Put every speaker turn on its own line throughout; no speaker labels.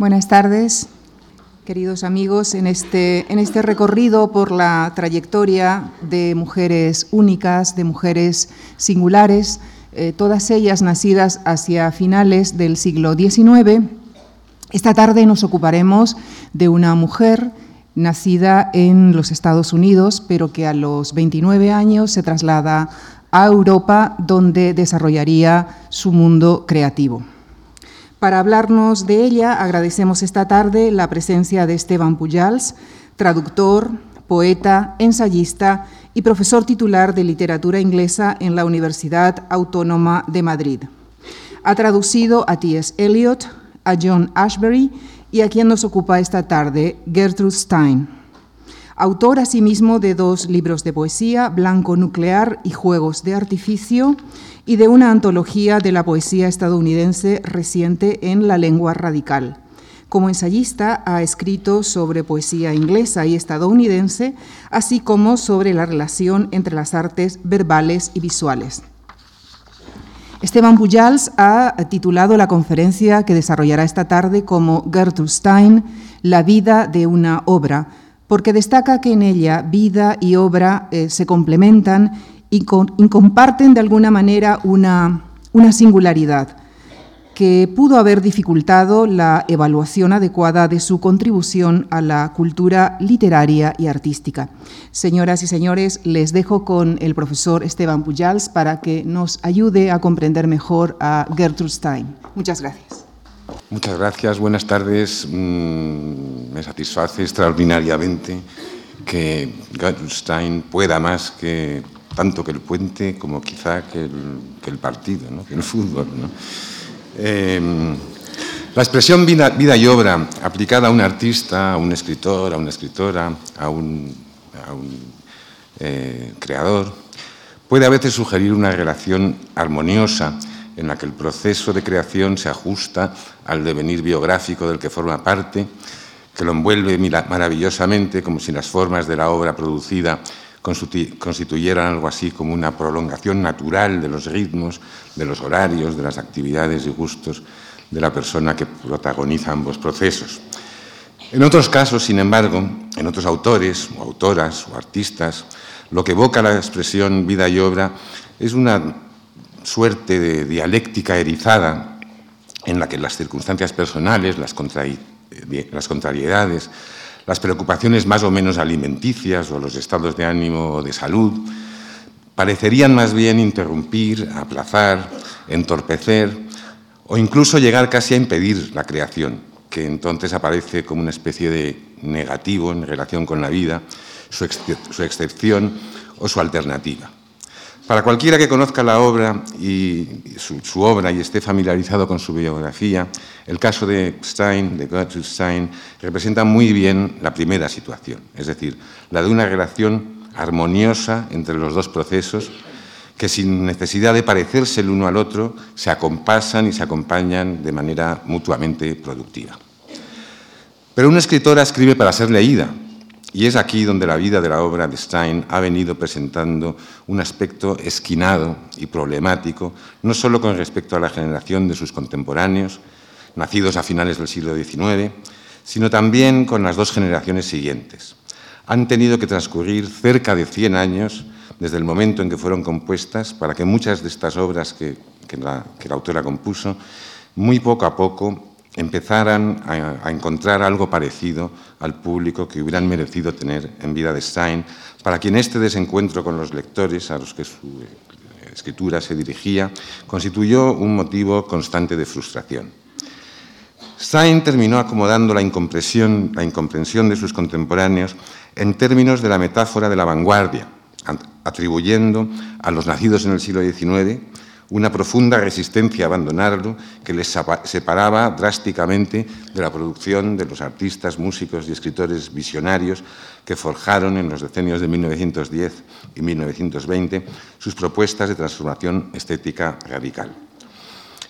Buenas tardes, queridos amigos, en este, en este recorrido por la trayectoria de mujeres únicas, de mujeres singulares, eh, todas ellas nacidas hacia finales del siglo XIX. Esta tarde nos ocuparemos de una mujer nacida en los Estados Unidos, pero que a los 29 años se traslada a Europa, donde desarrollaría su mundo creativo. Para hablarnos de ella, agradecemos esta tarde la presencia de Esteban Pujals, traductor, poeta, ensayista y profesor titular de literatura inglesa en la Universidad Autónoma de Madrid. Ha traducido a T.S. Eliot, a John Ashbery y a quien nos ocupa esta tarde, Gertrude Stein. Autor asimismo de dos libros de poesía, Blanco Nuclear y Juegos de Artificio, y de una antología de la poesía estadounidense reciente en la lengua radical. Como ensayista ha escrito sobre poesía inglesa y estadounidense, así como sobre la relación entre las artes verbales y visuales. Esteban Pujals ha titulado la conferencia que desarrollará esta tarde como Gertrude Stein, La vida de una obra, porque destaca que en ella vida y obra eh, se complementan y, comparten de alguna manera una, singularidad que pudo haber dificultado la evaluación adecuada de su contribución a la cultura literaria y artística. Señoras y señores, les dejo con el profesor Esteban Pujals para que nos ayude a comprender mejor a Gertrude Stein. Muchas gracias.
Muchas gracias, buenas tardes. Mm, me satisface extraordinariamente que Gertrude Stein pueda más que tanto que el puente como quizá que el, partido, que el fútbol. Em, la expresión vida, y obra aplicada a un artista, a un escritor, a una escritora, a un, eh, creador, puede a veces sugerir una relación armoniosa en la que el proceso de creación se ajusta al devenir biográfico del que forma parte, que lo envuelve maravillosamente como si las formas de la obra producida constituyeran algo así como una prolongación natural de los ritmos, de los horarios, de las actividades y gustos de la persona que protagoniza ambos procesos. En otros casos, sin embargo, en otros autores o autoras o artistas, lo que evoca la expresión vida y obra es una suerte de dialéctica erizada en la que las circunstancias personales, las, las contrariedades, las preocupaciones más o menos alimenticias o los estados de ánimo o de salud parecerían más bien interrumpir, aplazar, entorpecer o incluso llegar casi a impedir la creación, que entonces aparece como una especie de negativo en relación con la vida, su, excepción o su alternativa. Para cualquiera que conozca la obra y su, obra y esté familiarizado con su biografía, el caso de Stein, de Gertrude Stein, representa muy bien la primera situación, es decir, la de una relación armoniosa entre los dos procesos que sin necesidad de parecerse el uno al otro se acompasan y se acompañan de manera mutuamente productiva. Pero una escritora escribe para ser leída, y es aquí donde la vida de la obra de Stein ha venido presentando un aspecto esquinado y problemático, no solo con respecto a la generación de sus contemporáneos, nacidos a finales del siglo XIX, sino también con las dos generaciones siguientes. Han tenido que transcurrir cerca de 100 años desde el momento en que fueron compuestas para que muchas de estas obras que, que la autora compuso, muy poco a poco empezaran a, encontrar algo parecido al público que hubieran merecido tener en vida de Stein, para quien este desencuentro con los lectores a los que su eh, escritura se dirigía constituyó un motivo constante de frustración. Stein terminó acomodando la incomprensión, la incomprensión de sus contemporáneos en términos de la metáfora de la vanguardia, atribuyendo a los nacidos en el siglo XIX una profunda resistencia a abandonarlo que les separaba drásticamente de la producción de los artistas, músicos y escritores visionarios que forjaron en los decenios de 1910 y 1920 sus propuestas de transformación estética radical.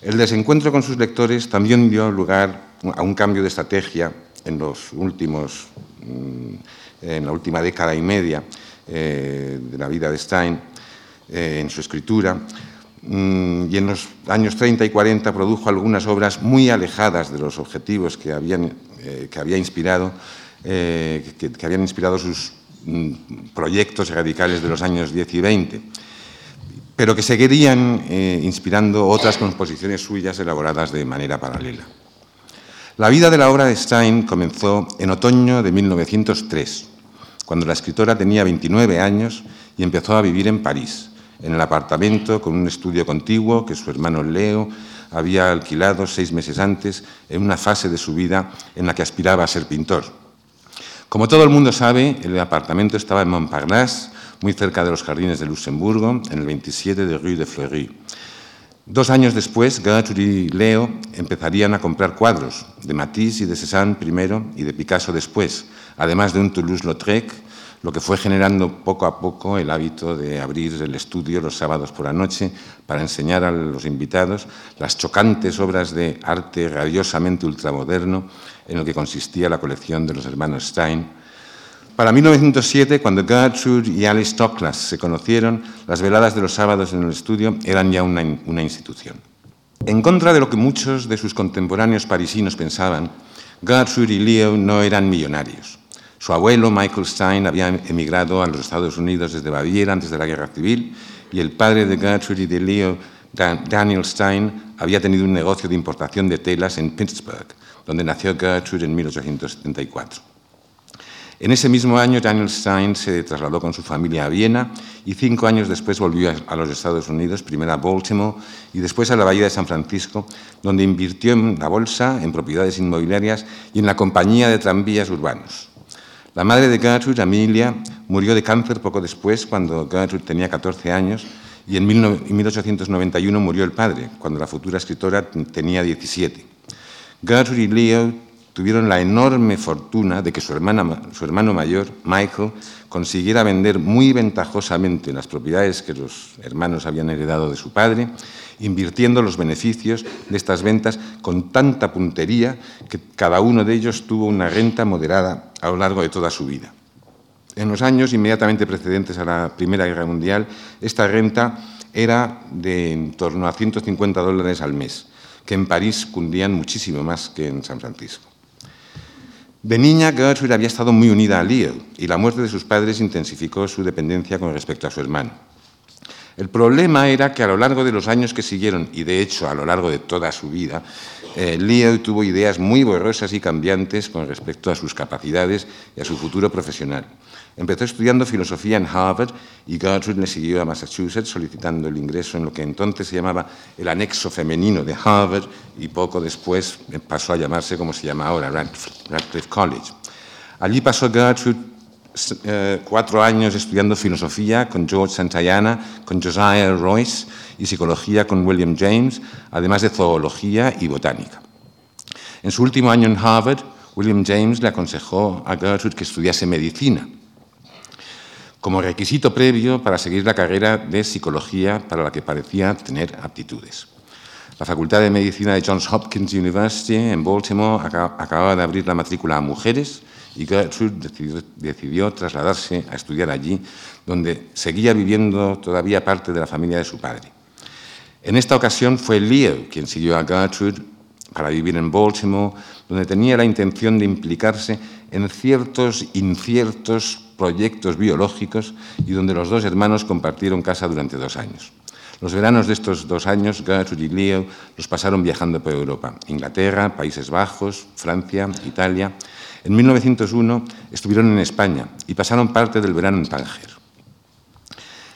El desencuentro con sus lectores también dio lugar a un cambio de estrategia en, los últimos, mm, en la última década y media eh, de la vida de Stein, eh, en su escritura, y en los años 30 y 40 produjo algunas obras muy alejadas de los objetivos que, habían, eh, que había inspirado, eh, que, habían inspirado sus mm, proyectos radicales de los años 10 y 20, pero que seguirían eh, inspirando otras composiciones suyas elaboradas de manera paralela. La vida de la obra de Stein comenzó en otoño de 1903, cuando la escritora tenía 29 años y empezó a vivir en París, en el apartamento con un estudio contiguo que su hermano Leo había alquilado seis meses antes en una fase de su vida en la que aspiraba a ser pintor. Como todo el mundo sabe, el apartamento estaba en Montparnasse, muy cerca de los jardines de Luxemburgo, en el 27 de Rue de Fleury. Dos años después, Gertrude y Leo empezarían a comprar cuadros, de Matisse y de Cézanne primero y de Picasso después, además de un Toulouse-Lautrec, lo que fue generando poco a poco el hábito de abrir el estudio los sábados por la noche para enseñar a los invitados las chocantes obras de arte radiosamente ultramoderno en lo que consistía la colección de los hermanos Stein, para 1907, cuando Gertrude y Alice Toklas se conocieron, las veladas de los sábados en el estudio eran ya una, una institución. En contra de lo que muchos de sus contemporáneos parisinos pensaban, Gertrude y Leo no eran millonarios. Su abuelo, Michael Stein, había emigrado a los Estados Unidos desde Baviera antes de la Guerra Civil y el padre de Gertrude y de Leo, Daniel Stein, había tenido un negocio de importación de telas en Pittsburgh, donde nació Gertrude en 1874. En ese mismo año, Daniel Stein se trasladó con su familia a Viena y cinco años después volvió a los Estados Unidos, primero a Baltimore y después a la Bahía de San Francisco, donde invirtió en la bolsa, en propiedades inmobiliarias y en la compañía de tranvías urbanos. La madre de Gertrude, Amelia, murió de cáncer poco después, cuando Gertrude tenía 14 años, y en 1891 murió el padre, cuando la futura escritora tenía 17. Gertrude y Leo tuvieron la enorme fortuna de que su, su hermano mayor, Michael, consiguiera vender muy ventajosamente las propiedades que los hermanos habían heredado de su padre, invirtiendo los beneficios de estas ventas con tanta puntería que cada uno de ellos tuvo una renta moderada a lo largo de toda su vida. En los años inmediatamente precedentes a la Primera Guerra Mundial, esta renta era de en torno a 150 dólares al mes, que en París cundían muchísimo más que en San Francisco. De niña, Gertrude había estado muy unida a Leo y la muerte de sus padres intensificó su dependencia con respecto a su hermano. El problema era que a lo largo de los años que siguieron, y de hecho a lo largo de toda su vida, eh, Leo tuvo ideas muy borrosas y cambiantes con respecto a sus capacidades y a su futuro profesional. Empezó estudiando filosofía en Harvard y Gertrude le siguió a Massachusetts solicitando el ingreso en lo que entonces se llamaba el anexo femenino de Harvard y poco después pasó a llamarse como se llama ahora, Radcliffe College. Allí pasó Gertrude eh, cuatro años estudiando filosofía con George Santayana, con Josiah Royce y psicología con William James, además de zoología y botánica. En su último año en Harvard, William James le aconsejó a Gertrude que estudiase medicina como requisito previo para seguir la carrera de psicología para la que parecía tener aptitudes. La Facultad de Medicina de Johns Hopkins University en Baltimore acababa de abrir la matrícula a mujeres y Gertrude decidió, trasladarse a estudiar allí, donde seguía viviendo todavía parte de la familia de su padre. En esta ocasión fue Leo quien siguió a Gertrude para vivir en Baltimore, donde tenía la intención de implicarse en ciertos inciertos proyectos biológicos y donde los dos hermanos compartieron casa durante dos años. Los veranos de estos dos años, Gertrude y Leo los pasaron viajando por Europa, Inglaterra, Países Bajos, Francia, Italia. En 1901 estuvieron en España y pasaron parte del verano en Tánger.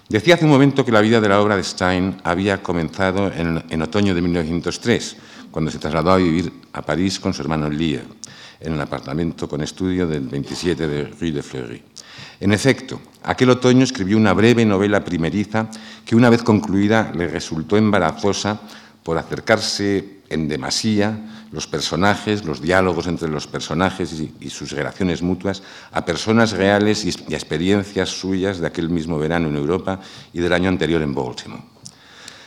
Decía hace un momento que la vida de la obra de Stein había comenzado en, en otoño de 1903, cuando se trasladó a vivir a París con su hermano Leo, en el apartamento con estudio del 27 de Rue de Fleury. En efecto, aquel otoño escribió una breve novela primeriza que una vez concluida le resultó embarazosa por acercarse en demasía los personajes, los diálogos entre los personajes y, sus relaciones mutuas a personas reales y, y experiencias suyas de aquel mismo verano en Europa y del año anterior en Baltimore.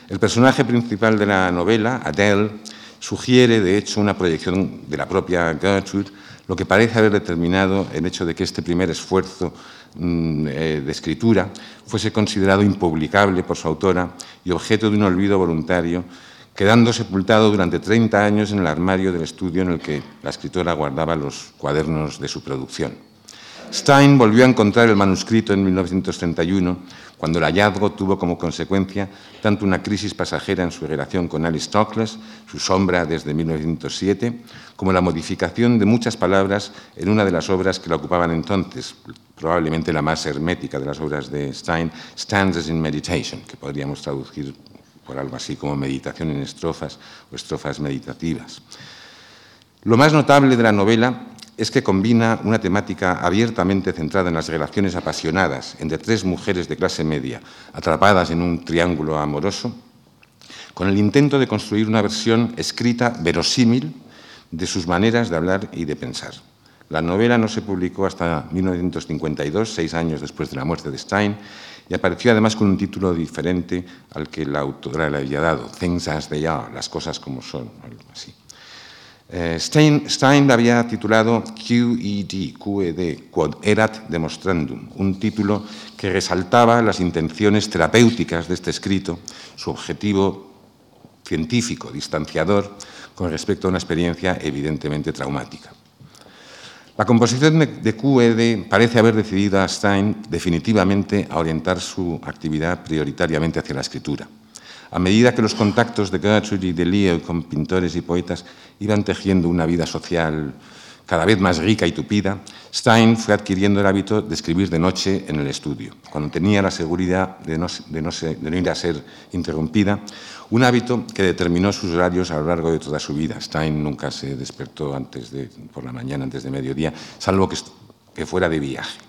El personaje principal de la novela, Adele, sugiere, de hecho, una proyección de la propia Gertrude, lo que parece haber determinado el hecho de que este primer esfuerzo mm, eh, de escritura fuese considerado impublicable por su autora y objeto de un olvido voluntario, quedando sepultado durante 30 años en el armario del estudio en el que la escritora guardaba los cuadernos de su producción. Stein volvió a encontrar el manuscrito en 1931 cuando el hallazgo tuvo como consecuencia tanto una crisis pasajera en su relación con Alice Toklas, su sombra desde 1907, como la modificación de muchas palabras en una de las obras que la ocupaban entonces, probablemente la más hermética de las obras de Stein, Stanzas in Meditation, que podríamos traducir por algo así como meditación en estrofas o estrofas meditativas. Lo más notable de la novela es que combina una temática abiertamente centrada en las relaciones apasionadas entre tres mujeres de clase media atrapadas en un triángulo amoroso, con el intento de construir una versión escrita verosímil de sus maneras de hablar y de pensar. La novela no se publicó hasta 1952, seis años después de la muerte de Stein, y apareció además con un título diferente al que la autora le había dado, Things as They Are, las cosas como son, algo así. Eh, Stein, había titulado QED, QED, Quod Erat Demonstrandum, un título que resaltaba las intenciones terapéuticas de este escrito, su objetivo científico, distanciador, con respecto a una experiencia evidentemente traumática. La composición de QED parece haber decidido a Stein definitivamente a orientar su actividad prioritariamente hacia la escritura. A medida que los contactos de Gertrude y de Leo con pintores y poetas iban tejiendo una vida social cada vez más rica y tupida, Stein fue adquiriendo el hábito de escribir de noche en el estudio, cuando tenía la seguridad de no, ir a ser interrumpida, un hábito que determinó sus horarios a lo largo de toda su vida. Stein nunca se despertó antes de, por la mañana, antes de mediodía, salvo que fuera de viaje.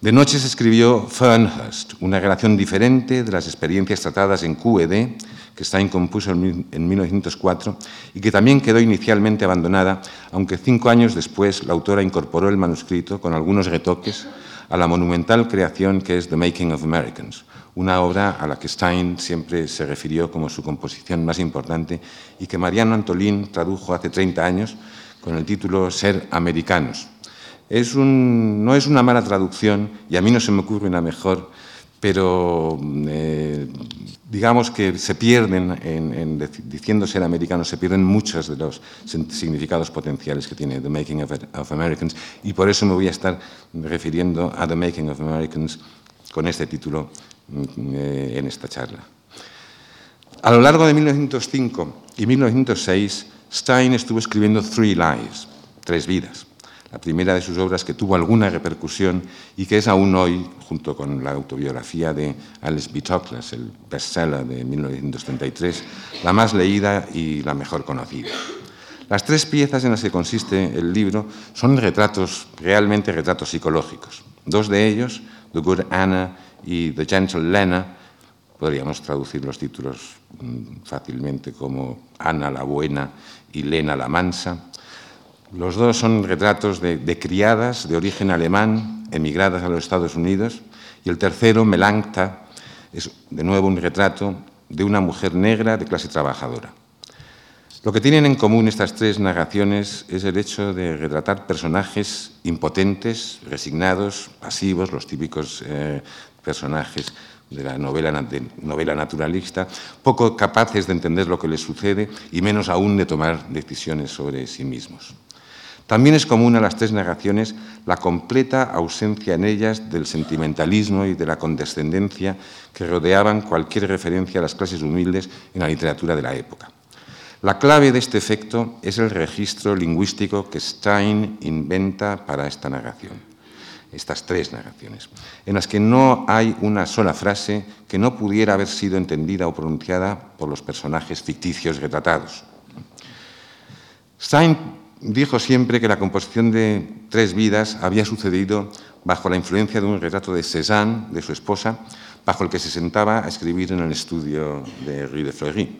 De noche se escribió Fernhurst, una relación diferente de las experiencias tratadas en QED, que Stein compuso en 1904 y que también quedó inicialmente abandonada, aunque cinco años después la autora incorporó el manuscrito con algunos retoques a la monumental creación que es The Making of Americans, una obra a la que Stein siempre se refirió como su composición más importante y que Mariano Antolín tradujo hace 30 años con el título Ser Americanos, no es una mala traducción y a mí no se me ocurre una mejor, pero eh, digamos que se pierden, en, diciendo ser americanos, se pierden muchos de los significados potenciales que tiene The Making of, Americans y por eso me voy a estar refiriendo a The Making of Americans con este título mm, eh, en esta charla. A lo largo de 1905 y 1906, Stein estuvo escribiendo Three Lives, Tres Vidas la primera de sus obras que tuvo alguna repercusión y que es aún hoy, junto con la autobiografía de Alice B. Toklas, el bestseller de 1933, la más leída y la mejor conocida. Las tres piezas en las que consiste el libro son retratos, realmente retratos psicológicos. Dos de ellos, The Good Anna y The Gentle Lena, podríamos traducir los títulos mm, fácilmente como Ana la Buena y Lena la Mansa, los dos son retratos de, criadas de origen alemán emigradas a los Estados Unidos y el tercero, Melancta, es de nuevo un retrato de una mujer negra de clase trabajadora. Lo que tienen en común estas tres narraciones es el hecho de retratar personajes impotentes, resignados, pasivos, los típicos eh, personajes de la novela, novela naturalista, poco capaces de entender lo que les sucede y menos aún de tomar decisiones sobre sí mismos. También es común a las tres narraciones la completa ausencia en ellas del sentimentalismo y de la condescendencia que rodeaban cualquier referencia a las clases humildes en la literatura de la época. La clave de este efecto es el registro lingüístico que Stein inventa para esta narración, estas tres narraciones, en las que no hay una sola frase que no pudiera haber sido entendida o pronunciada por los personajes ficticios retratados. Stein dijo siempre que la composición de Tres Vidas había sucedido bajo la influencia de un retrato de Cézanne, de su esposa, bajo el que se sentaba a escribir en el estudio de Rue de Fleury.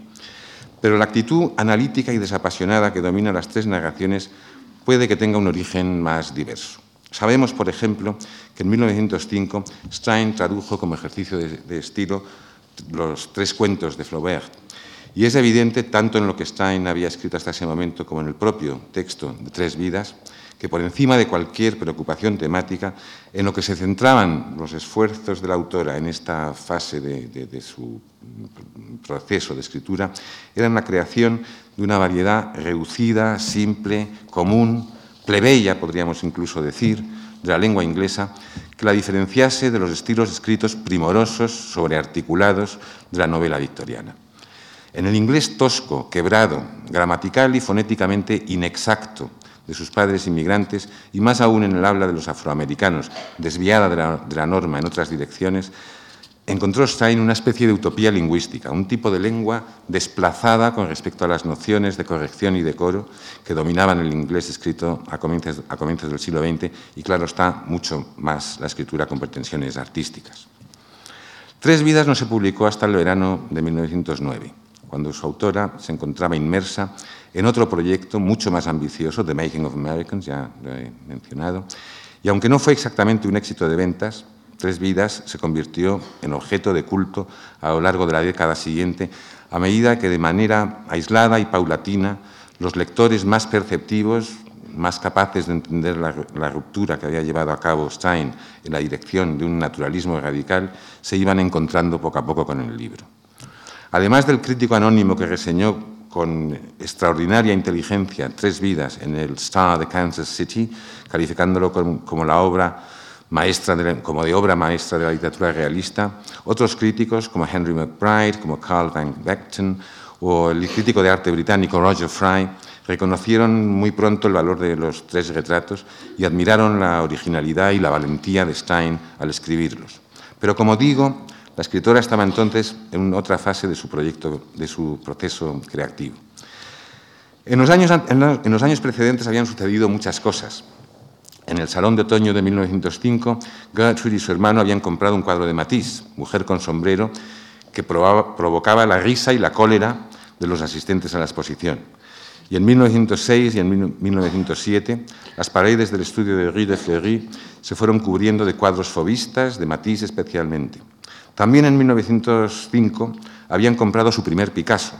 Pero la actitud analítica y desapasionada que domina las tres narraciones puede que tenga un origen más diverso. Sabemos, por ejemplo, que en 1905 Stein tradujo como ejercicio de, de estilo los tres cuentos de Flaubert Y es evidente, tanto en lo que Stein había escrito hasta ese momento como en el propio texto de Tres Vidas, que por encima de cualquier preocupación temática, en lo que se centraban los esfuerzos de la autora en esta fase de, su proceso de escritura, eran la creación de una variedad reducida, simple, común, plebeya, podríamos incluso decir, de la lengua inglesa, que la diferenciase de los estilos escritos primorosos, sobrearticulados de la novela victoriana. En el inglés tosco, quebrado, gramatical y fonéticamente inexacto de sus padres inmigrantes y más aún en el habla de los afroamericanos, desviada de la, norma en otras direcciones, encontró Stein una especie de utopía lingüística, un tipo de lengua desplazada con respecto a las nociones de corrección y decoro que dominaban el inglés escrito a comienzos, a comienzos del siglo XX y, claro está, mucho más la escritura con pretensiones artísticas. Tres vidas no se publicó hasta el verano de 1909, cuando su autora se encontraba inmersa en otro proyecto mucho más ambicioso, The Making of Americans, ya lo he mencionado, y aunque no fue exactamente un éxito de ventas, Tres Vidas se convirtió en objeto de culto a lo largo de la década siguiente, a medida que de manera aislada y paulatina los lectores más perceptivos, más capaces de entender la, la, ruptura que había llevado a cabo Stein en la dirección de un naturalismo radical, se iban encontrando poco a poco con el libro. Además del crítico anónimo que reseñó con extraordinaria inteligencia, Tres vidas en el Star de Kansas City, calificándolo como, la obra maestra de, como de obra maestra de la literatura realista. Otros críticos, como Henry McBride, como Carl Van Vechten, o el crítico de arte británico Roger Fry, reconocieron muy pronto el valor de los tres retratos y admiraron la originalidad y la valentía de Stein al escribirlos. Pero como digo, la escritora estaba entonces en otra fase de su proyecto, de su proceso creativo. En los, años, en precedentes habían sucedido muchas cosas. En el Salón de Otoño de 1905, Gertrude y su hermano habían comprado un cuadro de Matisse, Mujer con sombrero, que provocaba la risa y la cólera de los asistentes a la exposición. Y en 1906 y en 1907, las paredes del estudio de Rue de Fleury se fueron cubriendo de cuadros fobistas, de Matisse especialmente. También en 1905 habían comprado su primer Picasso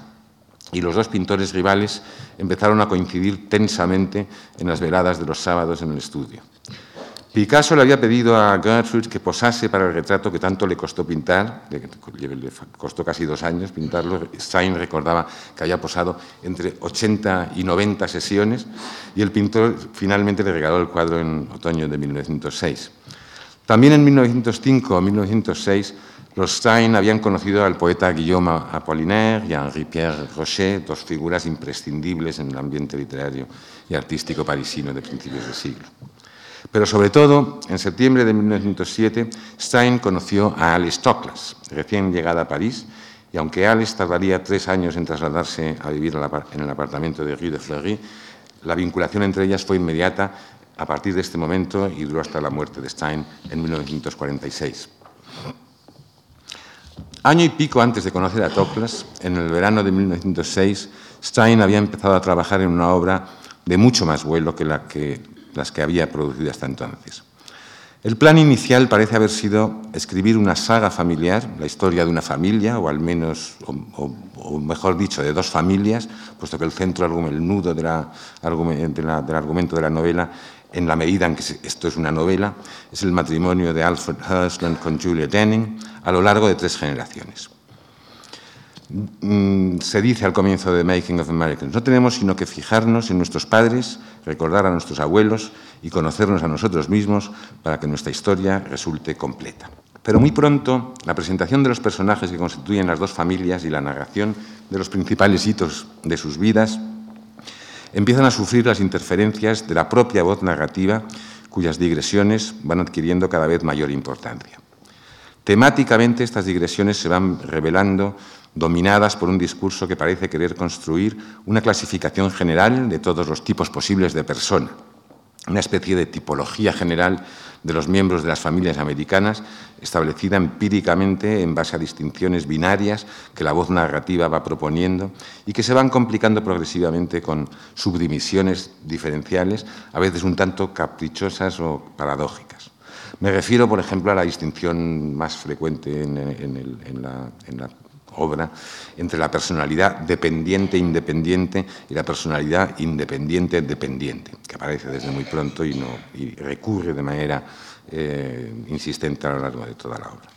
y los dos pintores rivales empezaron a coincidir tensamente en las veladas de los sábados en el estudio. Picasso le había pedido a Gertrude que posase para el retrato que tanto le costó pintar, le costó casi dos años pintarlo. Stein recordaba que había posado entre 80 y 90 sesiones y el pintor finalmente le regaló el cuadro en otoño de 1906. También en 1905 o 1906 los Stein habían conocido al poeta Guillaume Apollinaire y a Henri-Pierre Rocher, dos figuras imprescindibles en el ambiente literario y artístico parisino de principios de siglo. Pero sobre todo, en septiembre de 1907, Stein conoció a Alice Toklas, recién llegada a París, y aunque Alice tardaría tres años en trasladarse a vivir en el apartamento de Rue de Fleury, la vinculación entre ellas fue inmediata a partir de este momento y duró hasta la muerte de Stein en 1946. Año y pico antes de conocer a Toklas, en el verano de 1906, Stein había empezado a trabajar en una obra de mucho más vuelo que, las que había producido hasta entonces. El plan inicial parece haber sido escribir una saga familiar, la historia de una familia, o al menos, o, mejor dicho, de dos familias, puesto que el centro, el nudo del argumento de la novela en la medida en que esto es una novela, es el matrimonio de Alfred Hirschland con Julia Denning a lo largo de tres generaciones. Mm, se dice al comienzo de Making of Americans, no tenemos sino que fijarnos en nuestros padres, recordar a nuestros abuelos y conocernos a nosotros mismos para que nuestra historia resulte completa. Pero muy pronto, la presentación de los personajes que constituyen las dos familias y la narración de los principales hitos de sus vidas empiezan a sufrir las interferencias de la propia voz narrativa, cuyas digresiones van adquiriendo cada vez mayor importancia. Temáticamente estas digresiones se van revelando dominadas por un discurso que parece querer construir una clasificación general de todos los tipos posibles de persona, una especie de tipología general de los miembros de las familias americanas, establecida empíricamente en base a distinciones binarias que la voz narrativa va proponiendo y que se van complicando progresivamente con subdivisiones diferenciales, a veces un tanto caprichosas o paradójicas. Me refiero, por ejemplo, a la distinción más frecuente en, la, obra entre la personalidad dependiente-independiente y la personalidad independiente-dependiente, que aparece desde muy pronto y, no, recurre de manera eh, insistente a lo largo de toda la obra.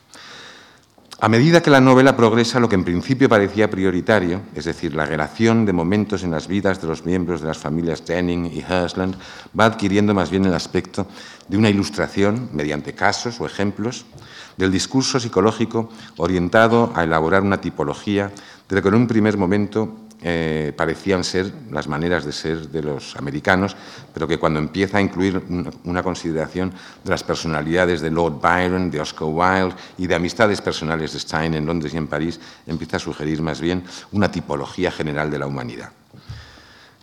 A medida que la novela progresa, lo que en principio parecía prioritario, es decir, la relación de momentos en las vidas de los miembros de las familias Denning y Hersland, va adquiriendo más bien el aspecto de una ilustración, mediante casos o ejemplos, del discurso psicológico orientado a elaborar una tipología de lo que en un primer momento eh, parecían ser las maneras de ser de los americanos, pero que cuando empieza a incluir una, consideración de las personalidades de Lord Byron, de Oscar Wilde y de amistades personales de Stein en Londres y en París, empieza a sugerir más bien una tipología general de la humanidad.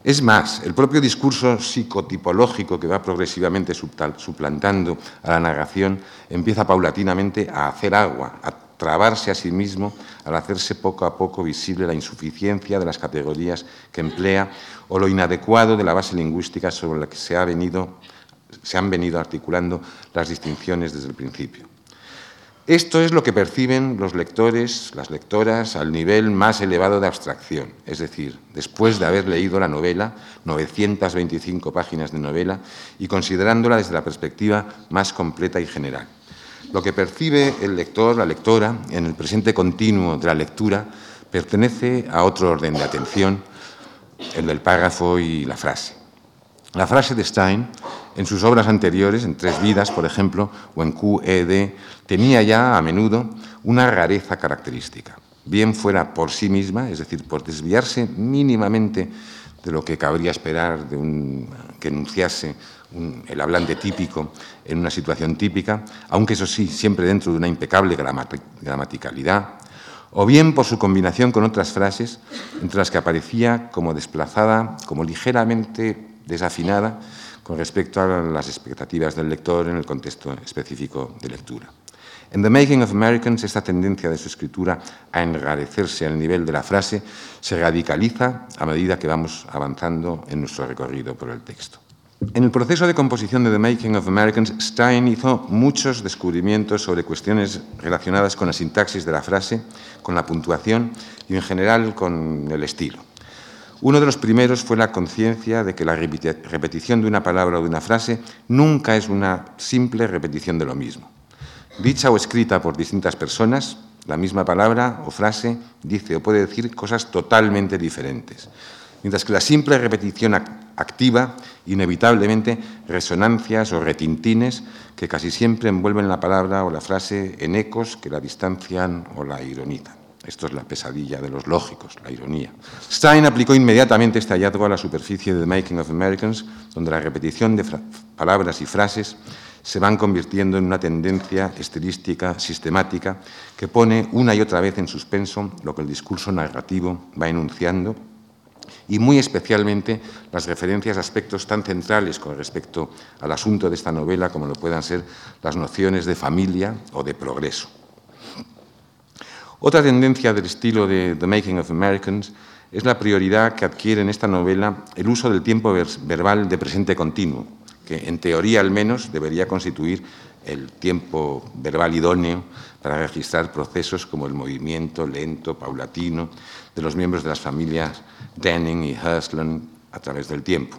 Es más, el propio discurso psicotipológico que va progresivamente suplantando a la narración empieza paulatinamente a hacer agua, a trabarse a sí mismo al hacerse poco a poco visible la insuficiencia de las categorías que emplea o lo inadecuado de la base lingüística sobre la que se, ha venido, se han venido articulando las distinciones desde el principio. Esto es lo que perciben los lectores, las lectoras, al nivel más elevado de abstracción, es decir, después de haber leído la novela, 925 páginas de novela, y considerándola desde la perspectiva más completa y general. Lo que percibe el lector, la lectora, en el presente continuo de la lectura, pertenece a otro orden de atención, el del párrafo y la frase. La frase de Stein, en sus obras anteriores, en Tres Vidas, por ejemplo, o en QED, tenía ya a menudo una rareza característica, bien fuera por sí misma, es decir, por desviarse mínimamente de lo que cabría esperar de un, que enunciase el hablante típico en una situación típica, aunque eso sí, siempre dentro de una impecable gramaticalidad, o bien por su combinación con otras frases, entre las que aparecía como desplazada, como ligeramente desafinada con respecto a las expectativas del lector en el contexto específico de lectura. En The Making of Americans, esta tendencia de su escritura a enrarecerse al nivel de la frase se radicaliza a medida que vamos avanzando en nuestro recorrido por el texto. En el proceso de composición de The Making of Americans, Stein hizo muchos descubrimientos sobre cuestiones relacionadas con la sintaxis de la frase, con la puntuación y en general con el estilo. Uno de los primeros fue la conciencia de que la repetición de una palabra o de una frase nunca es una simple repetición de lo mismo. Dicha o escrita por distintas personas, la misma palabra o frase dice o puede decir cosas totalmente diferentes, mientras que la simple repetición activa inevitablemente resonancias o retintines que casi siempre envuelven la palabra o la frase en ecos que la distancian o la ironizan. Esto es la pesadilla de los lógicos, la ironía. Stein aplicó inmediatamente este hallazgo a la superficie de The Making of Americans, donde la repetición de palabras y frases se van convirtiendo en una tendencia estilística sistemática que pone una y otra vez en suspenso lo que el discurso narrativo va enunciando y muy especialmente las referencias a aspectos tan centrales con respecto al asunto de esta novela como lo puedan ser las nociones de familia o de progreso. Otra tendencia del estilo de The Making of Americans es la prioridad que adquiere en esta novela el uso del tiempo verbal de presente continuo, que en teoría al menos debería constituir el tiempo verbal idóneo para registrar procesos como el movimiento lento, paulatino, de los miembros de las familias Denning y Hersland a través del tiempo.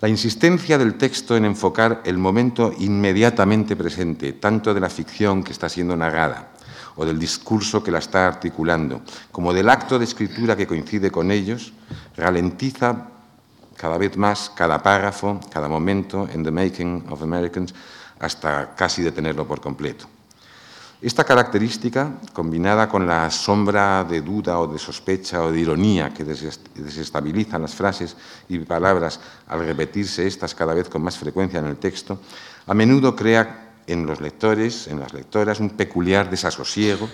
La insistencia del texto en enfocar el momento inmediatamente presente, tanto de la ficción que está siendo narrada o del discurso que la está articulando, como del acto de escritura que coincide con ellos, ralentiza cada vez más cada párrafo, cada momento en The Making of Americans, hasta casi detenerlo por completo. Esta característica, combinada con la sombra de duda o de sospecha o de ironía que desestabilizan las frases y palabras al repetirse estas cada vez con más frecuencia en el texto, a menudo crea en los lectores, en las lectoras, un peculiar desasosiego,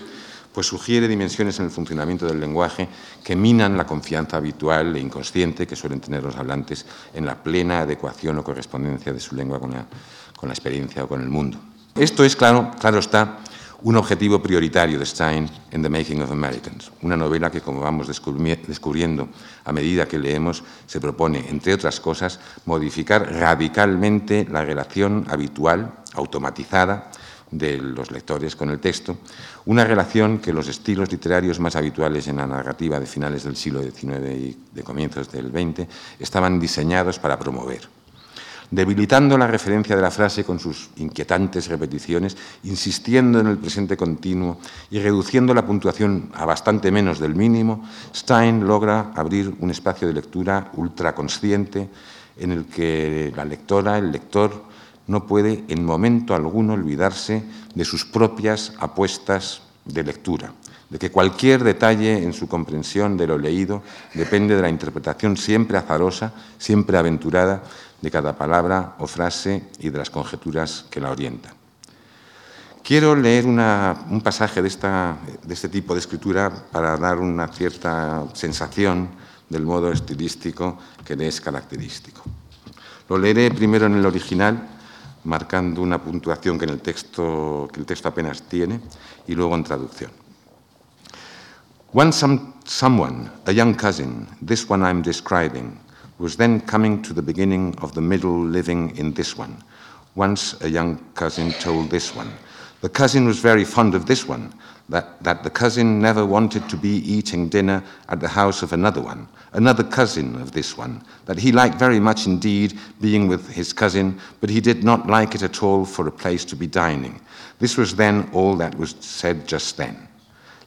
pues sugiere dimensiones en el funcionamiento del lenguaje que minan la confianza habitual e inconsciente que suelen tener los hablantes en la plena adecuación o correspondencia de su lengua con la, con la experiencia o con el mundo. Esto es, claro, claro está, un objetivo prioritario de Stein en The Making of Americans, una novela que, como vamos descubriendo a medida que leemos, se propone, entre otras cosas, modificar radicalmente la relación habitual, automatizada, de los lectores con el texto, una relación que los estilos literarios más habituales en la narrativa de finales del siglo XIX y de comienzos del XX estaban diseñados para promover debilitando la referencia de la frase con sus inquietantes repeticiones, insistiendo en el presente continuo y reduciendo la puntuación a bastante menos del mínimo, Stein logra abrir un espacio de lectura ultraconsciente en el que la lectora, el lector, no puede en momento alguno olvidarse de sus propias apuestas de lectura, de que cualquier detalle en su comprensión de lo leído depende de la interpretación siempre azarosa, siempre aventurada de cada palabra o frase y de las conjeturas que la orientan. Quiero leer un pasaje de, este tipo de escritura para dar una cierta sensación del modo estilístico que le es característico. Lo leeré primero en el original, marcando una puntuación que, en el texto, que el texto apenas tiene, y luego en traducción. Once some, someone, a young cousin, this one I'm describing, was then coming to the beginning of the middle living in this one. Once a young cousin told this one. The cousin was very fond of this one, that, that the cousin never wanted to be eating dinner at the house of another one, another cousin of this one, that he liked very much indeed being with his cousin, but he did not like it at all for a place to be dining. This was then all that was said just then.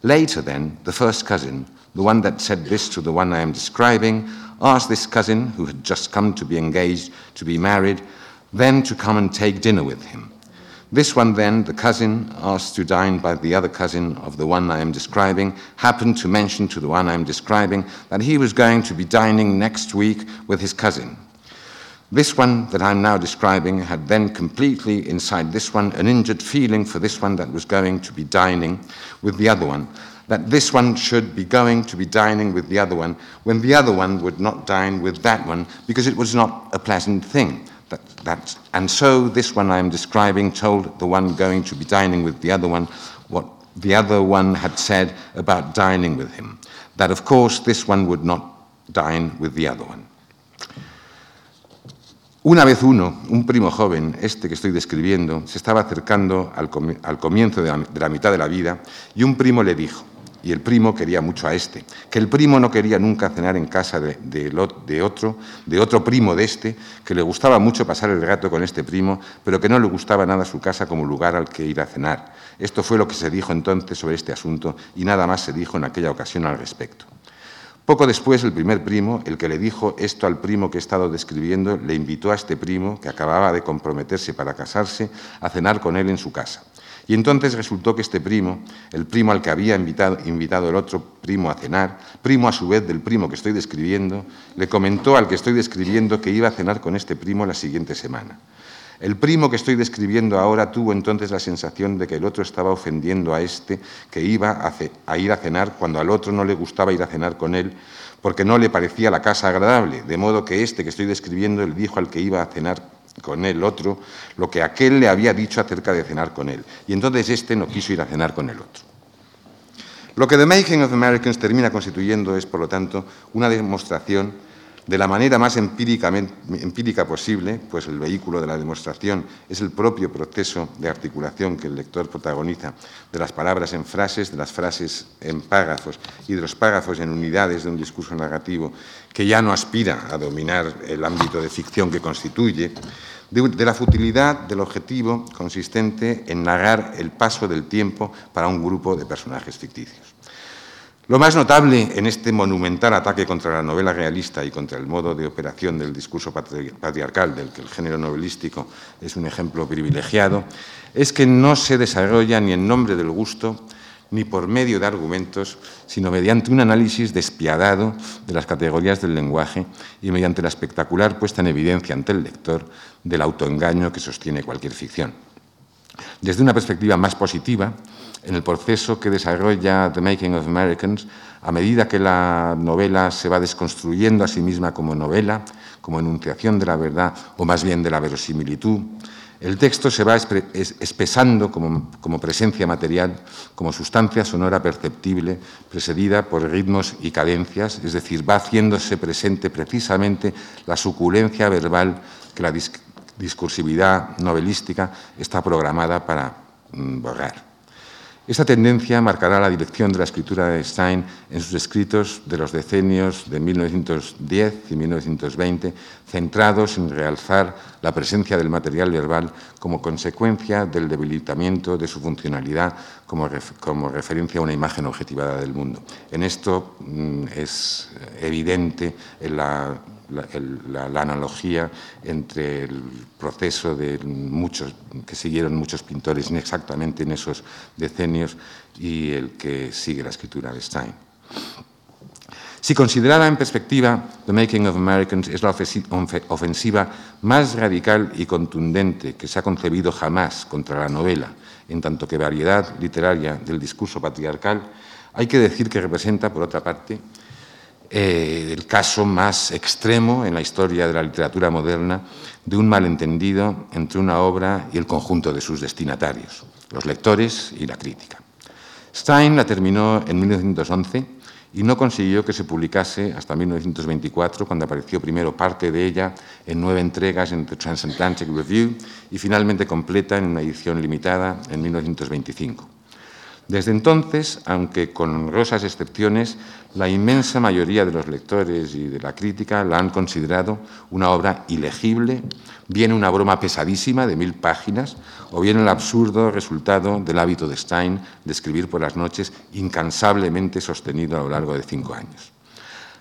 Later, then, the first cousin, the one that said this to the one I am describing, asked this cousin, who had just come to be engaged to be married, then to come and take dinner with him. This one, then, the cousin asked to dine by the other cousin of the one I am describing, happened to mention to the one I am describing that he was going to be dining next week with his cousin. This one that I'm now describing had then completely inside this one an injured feeling for this one that was going to be dining with the other one, that this one should be going to be dining with the other one when the other one would not dine with that one because it was not a pleasant thing. That, that, and so this one I am describing told the one going to be dining with the other one what the other one had said about dining with him. That of course this one would not dine with the other one. Una vez uno, un primo joven, este que estoy describiendo, se estaba acercando al, al comienzo de la, de la mitad de la vida y un primo le dijo, y el primo quería mucho a este, que el primo no quería nunca cenar en casa de, otro, de otro primo de este, que le gustaba mucho pasar el rato con este primo, pero que no le gustaba nada su casa como lugar al que ir a cenar. Esto fue lo que se dijo entonces sobre este asunto y nada más se dijo en aquella ocasión al respecto. Poco después, el primer primo, el que le dijo esto al primo que he estado describiendo, le invitó a este primo, que acababa de comprometerse para casarse, a cenar con él en su casa. Y entonces resultó que este primo, el primo al que había invitado, el otro primo a cenar, primo a su vez del primo que estoy describiendo, le comentó al que estoy describiendo que iba a cenar con este primo la siguiente semana. El primo que estoy describiendo ahora tuvo entonces la sensación de que el otro estaba ofendiendo a este que iba a, a ir a cenar cuando al otro no le gustaba ir a cenar con él porque no le parecía la casa agradable, de modo que este que estoy describiendo le dijo al que iba a cenar con el otro lo que aquel le había dicho acerca de cenar con él. Y entonces este no quiso ir a cenar con el otro. Lo que The Making of Americans termina constituyendo es, por lo tanto, una demostración de la manera más empírica posible, pues el vehículo de la demostración es el propio proceso de articulación que el lector protagoniza de las palabras en frases, de las frases en párrafos y de los párrafos en unidades de un discurso narrativo que ya no aspira a dominar el ámbito de ficción que constituye, de, la futilidad del objetivo consistente en narrar el paso del tiempo para un grupo de personajes ficticios. Lo más notable en este monumental ataque contra la novela realista y contra el modo de operación del discurso patriarcal, del que el género novelístico es un ejemplo privilegiado, es que no se desarrolla ni en nombre del gusto, ni por medio de argumentos, sino mediante un análisis despiadado de las categorías del lenguaje y mediante la espectacular puesta en evidencia ante el lector del autoengaño que sostiene cualquier ficción. Desde una perspectiva más positiva, en el proceso que desarrolla The Making of Americans, a medida que la novela se va desconstruyendo a sí misma como novela, como enunciación de la verdad o más bien de la verosimilitud, el texto se va espesando como, presencia material, como sustancia sonora perceptible, precedida por ritmos y cadencias, es decir, va haciéndose presente precisamente la suculencia verbal que la discursividad novelística está programada para mm, borrar. Esta tendencia marcará la dirección de la escritura de Stein en sus escritos de los decenios de 1910 y 1920, centrados en realzar la presencia del material verbal como consecuencia del debilitamiento de su funcionalidad como, referencia a una imagen objetivada del mundo. En esto mm, es evidente la la, analogía entre el proceso de muchos que siguieron muchos pintores exactamente en esos decenios y el que sigue la escritura de Stein. Si considerada en perspectiva, The Making of Americans es la ofensiva más radical y contundente que se ha concebido jamás contra la novela, en tanto que variedad literaria del discurso patriarcal, hay que decir que representa, por otra parte, eh, el caso más extremo en la historia de la literatura moderna de un malentendido entre una obra y el conjunto de sus destinatarios, los lectores y la crítica. Stein la terminó en 1911 y no consiguió que se publicase hasta 1924, cuando apareció primero parte de ella en nueve entregas en The Transatlantic Review y finalmente completa en una edición limitada en 1925. Desde entonces, aunque con honrosas excepciones, la inmensa mayoría de los lectores y de la crítica la han considerado una obra ilegible, bien una broma pesadísima de mil páginas, o bien el absurdo resultado del hábito de Stein de escribir por las noches incansablemente sostenido a lo largo de cinco años.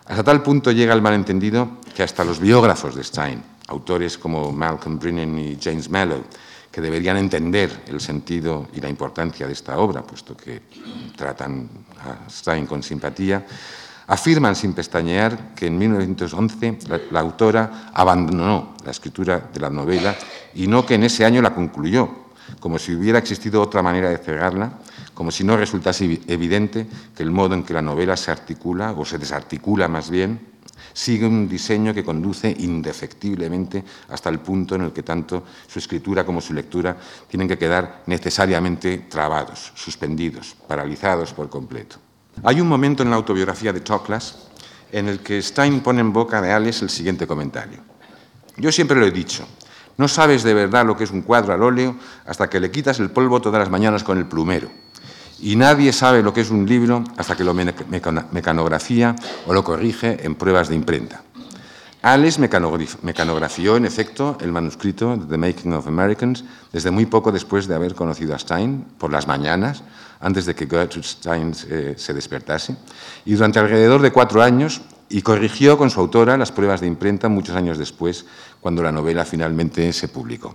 Hasta tal punto llega el malentendido que hasta los biógrafos de Stein, autores como Malcolm Brennan y James Mallow, que deberían entender el sentido y la importancia de esta obra, puesto que tratan a Stein con simpatía, afirman sin pestañear que en 1911 la, autora abandonó la escritura de la novela y no que en ese año la concluyó, como si hubiera existido otra manera de cerrarla, como si no resultase evidente que el modo en que la novela se articula, o se desarticula más bien, sigue un diseño que conduce indefectiblemente hasta el punto en el que tanto su escritura como su lectura tienen que quedar necesariamente trabados, suspendidos, paralizados por completo. Hay un momento en la autobiografía de Toklas en el que Stein pone en boca de Alice el siguiente comentario. Yo siempre lo he dicho, no sabes de verdad lo que es un cuadro al óleo hasta que le quitas el polvo todas las mañanas con el plumero y nadie sabe lo que es un libro hasta que lo mecanografía o lo corrige en pruebas de imprenta. Alice mecanografió, en efecto, el manuscrito de The Making of Americans desde muy poco después de haber conocido a Stein, por las mañanas, antes de que Gertrude Stein eh, se despertase, y durante alrededor de cuatro años, y corrigió con su autora las pruebas de imprenta muchos años después, cuando la novela finalmente se publicó.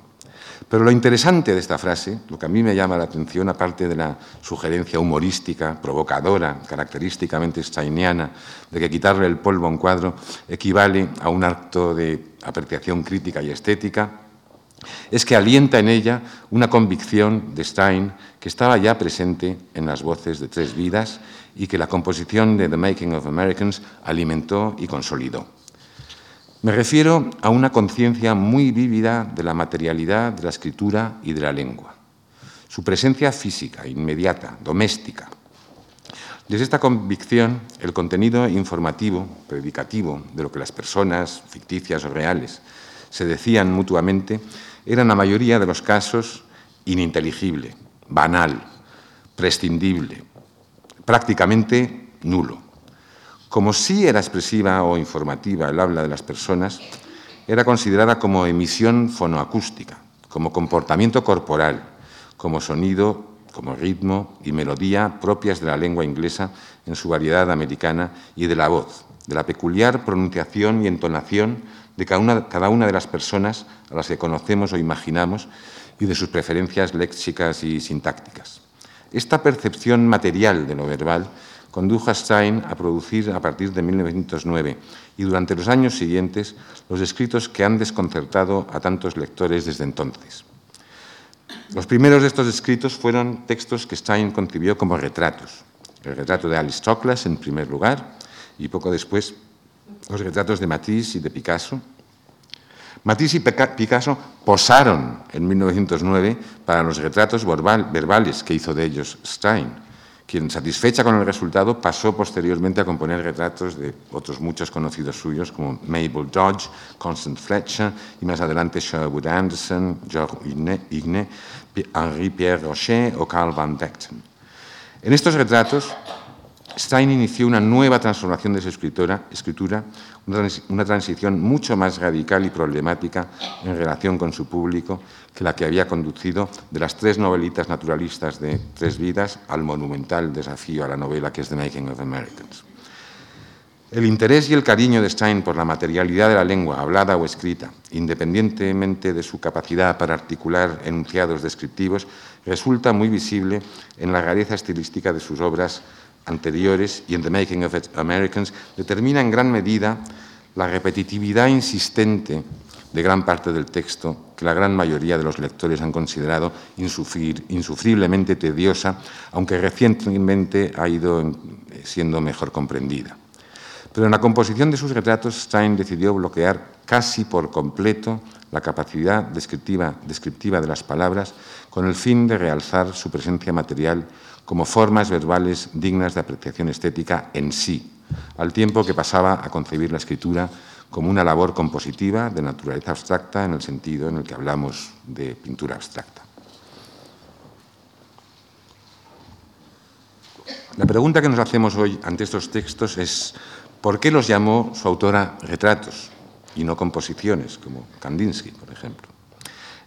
Pero lo interesante de esta frase, lo que a mí me llama la atención, aparte de la sugerencia humorística, provocadora, característicamente steiniana, de que quitarle el polvo a un cuadro equivale a un acto de apreciación crítica y estética, es que alienta en ella una convicción de Stein que estaba ya presente en las voces de Tres Vidas y que la composición de The Making of Americans alimentó y consolidó. Me refiero a una conciencia muy vívida de la materialidad de la escritura y de la lengua, su presencia física, inmediata, doméstica. Desde esta convicción, el contenido informativo, predicativo, de lo que las personas, ficticias o reales, se decían mutuamente, era en la mayoría de los casos ininteligible, banal, prescindible, prácticamente nulo. Como sí era expresiva o informativa el habla de las personas, era considerada como emisión fonoacústica, como comportamiento corporal, como sonido, como ritmo y melodía propias de la lengua inglesa en su variedad americana y de la voz, de la peculiar pronunciación y entonación de cada una, cada una de las personas a las que conocemos o imaginamos y de sus preferencias léxicas y sintácticas. Esta percepción material de lo verbal condujo a Stein a producir a partir de 1909 y durante los años siguientes los escritos que han desconcertado a tantos lectores desde entonces. Los primeros de estos escritos fueron textos que Stein concibió como retratos. El retrato de Alice Toklas en primer lugar y poco después los retratos de Matisse y de Picasso. Matisse y Picasso posaron en 1909 para los retratos verbales que hizo de ellos Stein quien, satisfecha con el resultado, pasó posteriormente a componer retratos de otros muchos conocidos suyos, como Mabel Dodge, Constance Fletcher y más adelante Sherwood Anderson, Georges Igne, Henri-Pierre Rocher o Carl van Vechten. En estos retratos, Stein inició una nueva transformación de su escritura, escritura una transición mucho más radical y problemática en relación con su público que la que había conducido de las tres novelitas naturalistas de Tres Vidas al monumental desafío a la novela que es The Making of Americans. El interés y el cariño de Stein por la materialidad de la lengua, hablada o escrita, independientemente de su capacidad para articular enunciados descriptivos, resulta muy visible en la rareza estilística de sus obras anteriores y en The Making of Americans, determina en gran medida la repetitividad insistente de gran parte del texto que la gran mayoría de los lectores han considerado insufriblemente tediosa, aunque recientemente ha ido siendo mejor comprendida. Pero en la composición de sus retratos, Stein decidió bloquear casi por completo la capacidad descriptiva, descriptiva de las palabras con el fin de realzar su presencia material como formas verbales dignas de apreciación estética en sí, al tiempo que pasaba a concebir la escritura como una labor compositiva de naturaleza abstracta en el sentido en el que hablamos de pintura abstracta. La pregunta que nos hacemos hoy ante estos textos es ¿por qué los llamó su autora retratos y no composiciones, como Kandinsky, por ejemplo?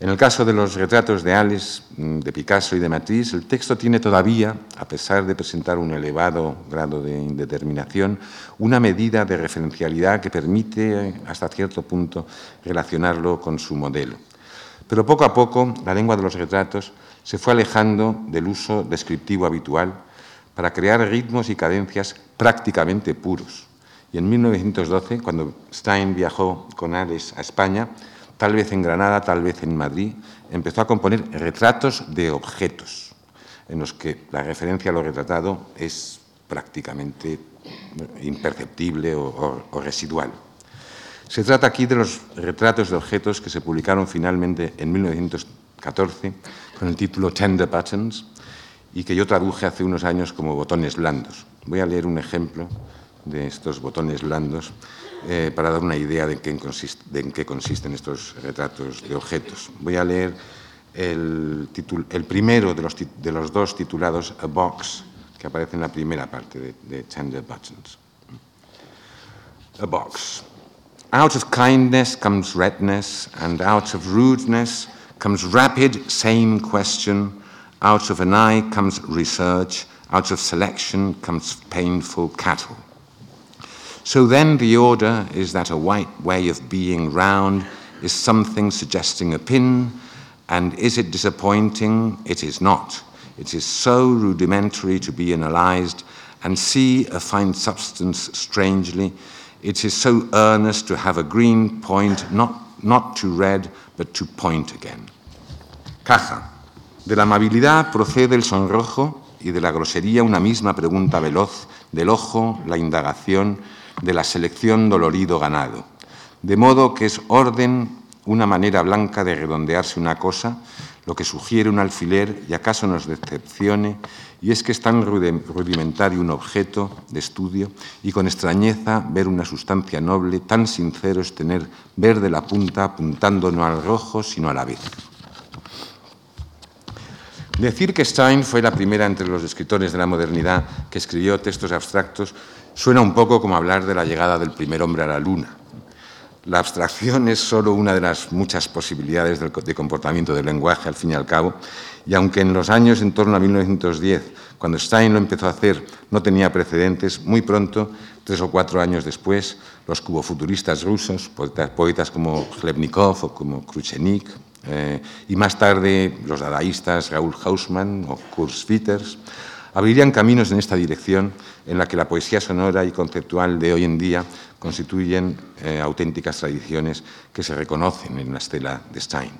En el caso de los retratos de Alice, mm, de Picasso y de Matisse, el texto tiene todavía, a pesar de presentar un elevado grado de indeterminación, una medida de referencialidad que permite, hasta cierto punto, relacionarlo con su modelo. Pero poco a poco la lengua de los retratos se fue alejando del uso descriptivo habitual para crear ritmos y cadencias prácticamente puros. Y en 1912, cuando Stein viajó con Alice a España, tal vez en Granada, tal vez en Madrid, empezó a componer retratos de objetos, en los que la referencia a lo retratado es prácticamente imperceptible o, residual. Se trata aquí de los retratos de objetos que se publicaron finalmente en 1914 con el título Tender Buttons y que yo traduje hace unos años como botones blandos. Voy a leer un ejemplo de estos botones blandos eh, para dar una idea de, en qué consisten estos retratos de objetos. Voy a leer el, primero de los, dos titulados A Box, que aparece en la primera parte de, de Tender Buttons. A box. Out of kindness comes redness, and out of rudeness comes rapid same question. Out of an eye comes research, out of selection comes painful cattle. So then the order is that a white way of being round is something suggesting a pin, and is it disappointing? It is not. It is so rudimentary to be analyzed, and see a fine substance strangely. It is so earnest to have a green point, not, not to red, but to point again. Caja. De la amabilidad procede el sonrojo y de la grosería una misma pregunta veloz, del ojo la indagación, de la selección dolorido ganado. De modo que es orden una manera blanca de redondearse una cosa, lo que sugiere un alfiler y acaso nos decepcione, y es que es tan rudimentario un objeto de estudio y con extrañeza ver una sustancia noble, tan sincero es tener verde la punta apuntando no al rojo, sino a la vez. Decir que Stein fue la primera entre los escritores de la modernidad que escribió textos abstractos Suena un poco como hablar de la llegada del primer hombre a la luna. La abstracción es solo una de las muchas posibilidades de comportamiento del lenguaje, al fin y al cabo, y aunque en los años en torno a 1910, cuando Stein lo empezó a hacer, no tenía precedentes, muy pronto, tres o cuatro años después, los cubofuturistas rusos, poetas, como Chlebnikov o como Kruchenik, eh, y más tarde los dadaístas Raúl Hausmann o Kurt Schwitters, abrirían caminos en esta dirección en la que la poesía sonora y conceptual de hoy en día constituyen eh, auténticas tradiciones que se reconocen en la estela de Stein.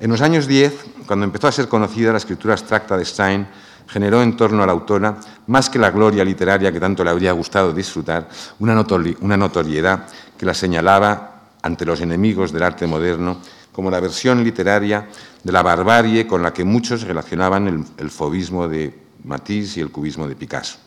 En los años 10, cuando empezó a ser conocida la escritura abstracta de Stein, generó en torno a la autora, más que la gloria literaria que tanto le habría gustado disfrutar, una, notoriedad que la señalaba ante los enemigos del arte moderno como la versión literaria de la barbarie con la que muchos relacionaban el, fobismo de, Matisse y el cubismo de Picasso.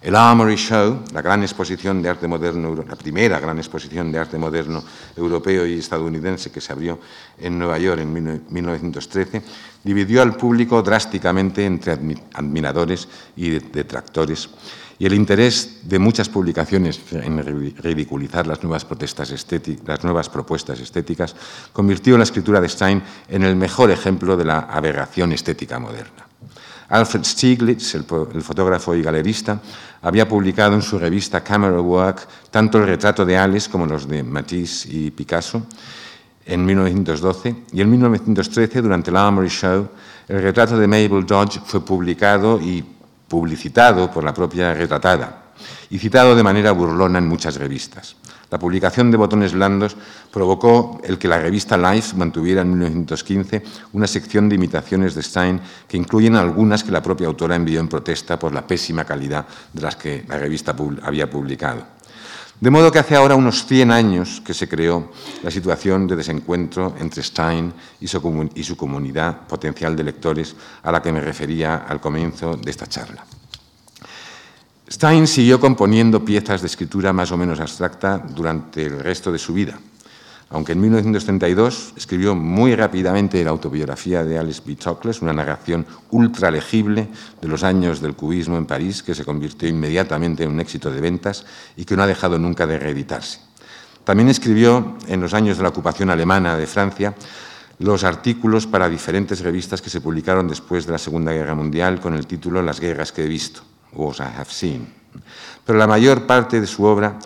El Armory Show, la gran exposición de arte moderno, la primera gran exposición de arte moderno europeo y estadounidense que se abrió en Nueva York en 1913, dividió al público drásticamente entre admiradores y detractores. Y el interés de muchas publicaciones en ridiculizar las nuevas, protestas las nuevas propuestas estéticas convirtió la escritura de Stein en el mejor ejemplo de la aberración estética moderna. Alfred Stieglitz, el, fotógrafo y galerista, había publicado en su revista Camera Work tanto el retrato de Alice como los de Matisse y Picasso en 1912 y en 1913, durante el Armory Show, el retrato de Mabel Dodge fue publicado y publicitado por la propia retratada y citado de manera burlona en muchas revistas. La publicación de Botones Blandos provocó el que la revista Life mantuviera en 1915 una sección de imitaciones de Stein que incluyen algunas que la propia autora envió en protesta por la pésima calidad de las que la revista había publicado. De modo que hace ahora unos 100 años que se creó la situación de desencuentro entre Stein y su, y su comunidad potencial de lectores a la que me refería al comienzo de esta charla. Stein siguió componiendo piezas de escritura más o menos abstracta durante el resto de su vida, aunque en 1932 escribió muy rápidamente la autobiografía de Alice B. Una narración ultra legible de los años del cubismo en París, que se convirtió inmediatamente en un éxito de ventas y que no ha dejado nunca de reeditarse. También escribió, en los años de la ocupación alemana de Francia, los artículos para diferentes revistas que se publicaron después de la Segunda Guerra Mundial con el título Las guerras que he visto. I have seen. Pero la mayor parte de su obra,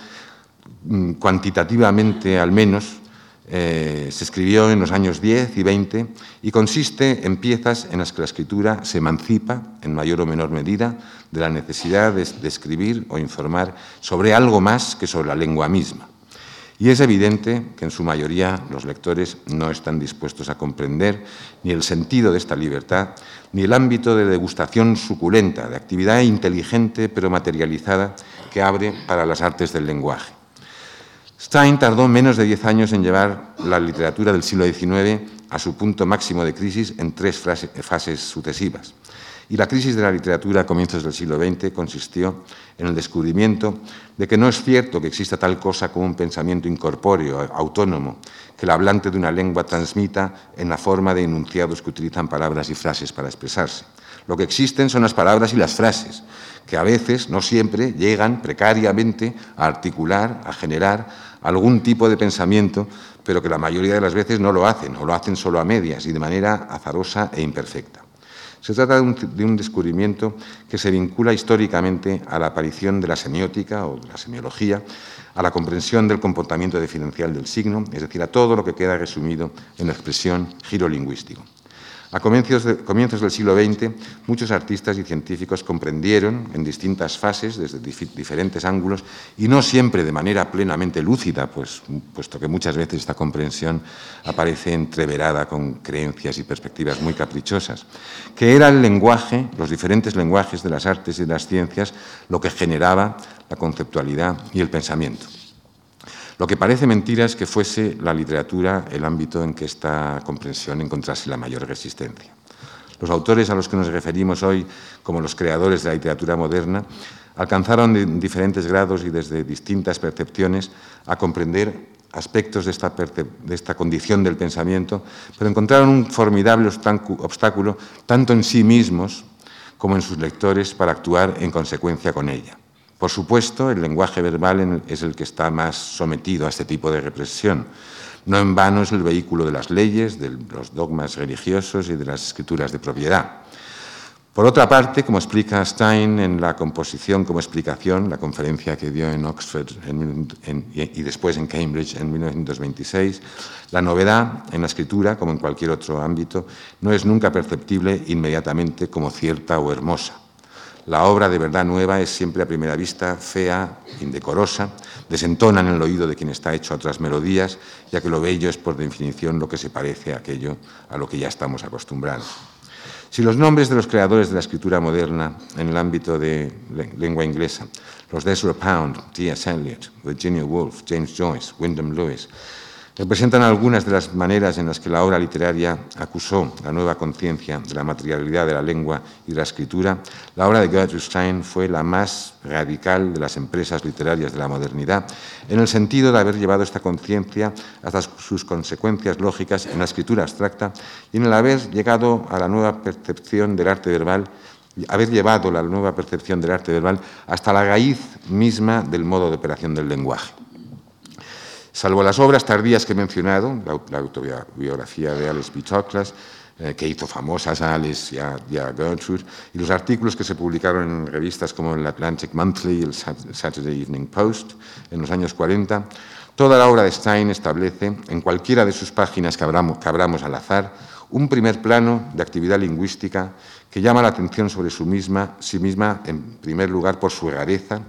mm, cuantitativamente al menos, eh, se escribió en los años 10 y 20 y consiste en piezas en las que la escritura se emancipa, en mayor o menor medida, de la necesidad de, de escribir o informar sobre algo más que sobre la lengua misma. Y es evidente que en su mayoría los lectores no están dispuestos a comprender ni el sentido de esta libertad, ni el ámbito de degustación suculenta, de actividad inteligente pero materializada que abre para las artes del lenguaje. Stein tardó menos de diez años en llevar la literatura del siglo XIX a su punto máximo de crisis en tres fases sucesivas. Y la crisis de la literatura a comienzos del siglo XX consistió en el descubrimiento de que no es cierto que exista tal cosa como un pensamiento incorpóreo, autónomo, que el hablante de una lengua transmita en la forma de enunciados que utilizan palabras y frases para expresarse. Lo que existen son las palabras y las frases, que a veces, no siempre, llegan precariamente a articular, a generar algún tipo de pensamiento, pero que la mayoría de las veces no lo hacen, o lo hacen solo a medias y de manera azarosa e imperfecta. Se trata de un, descubrimiento que se vincula históricamente a la aparición de la semiótica o de la semiología, a la comprensión del comportamiento diferencial del signo, es decir, a todo lo que queda resumido en la expresión giro lingüístico. A comienzos, del siglo XX, muchos artistas y científicos comprendieron en distintas fases, desde diferentes ángulos, y no siempre de manera plenamente lúcida, pues, puesto que muchas veces esta comprensión aparece entreverada con creencias y perspectivas muy caprichosas, que era el lenguaje, los diferentes lenguajes de las artes y de las ciencias, lo que generaba la conceptualidad y el pensamiento. Lo que parece mentira es que fuese la literatura el ámbito en que esta comprensión encontrase la mayor resistencia. Los autores a los que nos referimos hoy como los creadores de la literatura moderna alcanzaron en diferentes grados y desde distintas percepciones a comprender aspectos de esta, de esta, condición del pensamiento, pero encontraron un formidable obstáculo tanto en sí mismos como en sus lectores para actuar en consecuencia con ella. Por supuesto, el lenguaje verbal es el que está más sometido a este tipo de represión. No en vano es el vehículo de las leyes, de los dogmas religiosos y de las escrituras de propiedad. Por otra parte, como explica Stein en la composición como explicación, la conferencia que dio en Oxford y después en Cambridge en 1926, la novedad en la escritura, como en cualquier otro ámbito, no es nunca perceptible inmediatamente como cierta o hermosa. La obra de verdad nueva es siempre a primera vista fea, indecorosa, desentona en el oído de quien está hecho a otras melodías, ya que lo bello es por definición lo que se parece a aquello a lo que ya estamos acostumbrados. Si los nombres de los creadores de la escritura moderna en el ámbito de lengua inglesa, los de Ezra Pound, T.S. Eliot, Virginia Woolf, James Joyce, Wyndham Lewis, representan algunas de las maneras en las que la obra literaria acusó la nueva conciencia de la materialidad de la lengua y de la escritura, la obra de Gertrude Stein fue la más radical de las empresas literarias de la modernidad, en el sentido de haber llevado esta conciencia hasta sus consecuencias lógicas en la escritura abstracta y en el haber llegado a la nueva percepción del arte verbal haber llevado la nueva percepción del arte verbal hasta la raíz misma del modo de operación del lenguaje. Salvo las obras tardías que he mencionado, la, autobiografía de Alice B. Toklas, eh, que hizo famosas a Alice y a, Gertrude, y los artículos que se publicaron en revistas como el Atlantic Monthly y el Saturday Evening Post en los años 40, toda la obra de Stein establece, en cualquiera de sus páginas que abramos, al azar, un primer plano de actividad lingüística que llama la atención sobre misma, sí misma, en primer lugar por su rareza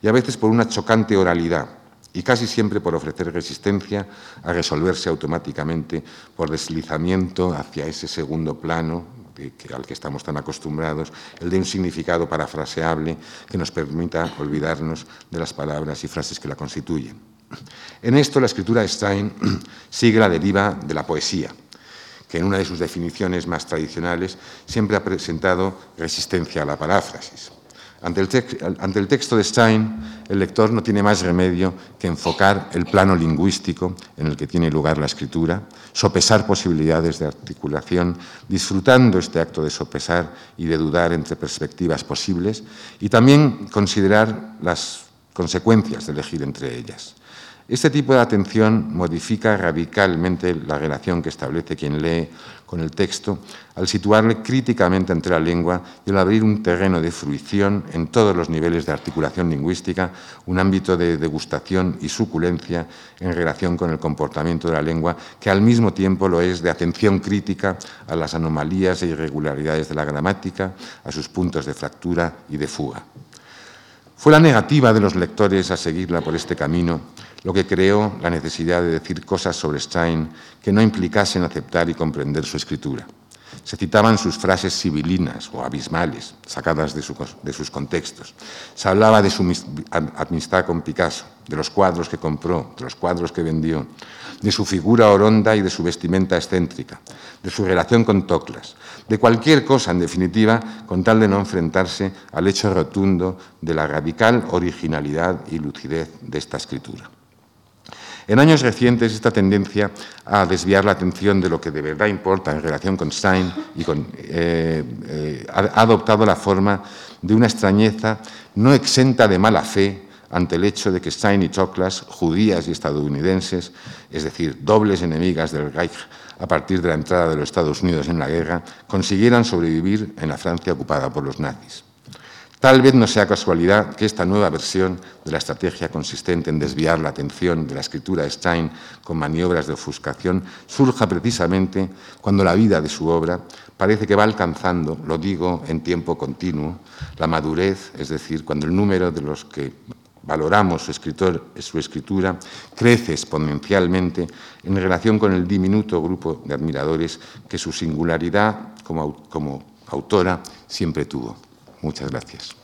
y a veces por una chocante oralidad, y casi siempre por ofrecer resistencia a resolverse automáticamente por deslizamiento hacia ese segundo plano al que estamos tan acostumbrados, el de un significado parafraseable que nos permita olvidarnos de las palabras y frases que la constituyen. En esto la escritura de Stein sigue la deriva de la poesía, que en una de sus definiciones más tradicionales siempre ha presentado resistencia a la paráfrasis. Ante el, texto de Stein, el lector no tiene más remedio que enfocar el plano lingüístico en el que tiene lugar la escritura, sopesar posibilidades de articulación, disfrutando este acto de sopesar y de dudar entre perspectivas posibles, y también considerar las consecuencias de elegir entre ellas. Este tipo de atención modifica radicalmente la relación que establece quien lee con el texto al situarle críticamente ante la lengua y al abrir un terreno de fruición en todos los niveles de articulación lingüística, un ámbito de degustación y suculencia en relación con el comportamiento de la lengua, que al mismo tiempo lo es de atención crítica a las anomalías e irregularidades de la gramática, a sus puntos de fractura y de fuga. Fue la negativa de los lectores a seguirla por este camino lo que creó la necesidad de decir cosas sobre Stein que no implicasen aceptar y comprender su escritura. Se citaban sus frases sibilinas o abismales, sacadas de, sus contextos. Se hablaba de su amistad con Picasso, de los cuadros que compró, de los cuadros que vendió, de su figura oronda y de su vestimenta excéntrica, de su relación con Toclas, de cualquier cosa, en definitiva, con tal de no enfrentarse al hecho rotundo de la radical originalidad y lucidez de esta escritura. En años recientes, esta tendencia a desviar la atención de lo que de verdad importa en relación con Stein y eh, eh, ha adoptado la forma de una extrañeza no exenta de mala fe ante el hecho de que Stein y Choklas, judías y estadounidenses, es decir, dobles enemigas del Reich a partir de la entrada de los Estados Unidos en la guerra, consiguieran sobrevivir en la Francia ocupada por los nazis. Tal vez no sea casualidad que esta nueva versión de la estrategia consistente en desviar la atención de la escritura de Stein con maniobras de ofuscación surja precisamente cuando la vida de su obra parece que va alcanzando, lo digo en tiempo continuo, la madurez, es decir, cuando el número de los que valoramos su, escritor, su escritura crece exponencialmente en relación con el diminuto grupo de admiradores que su singularidad como, como autora siempre tuvo. Muchas gracias.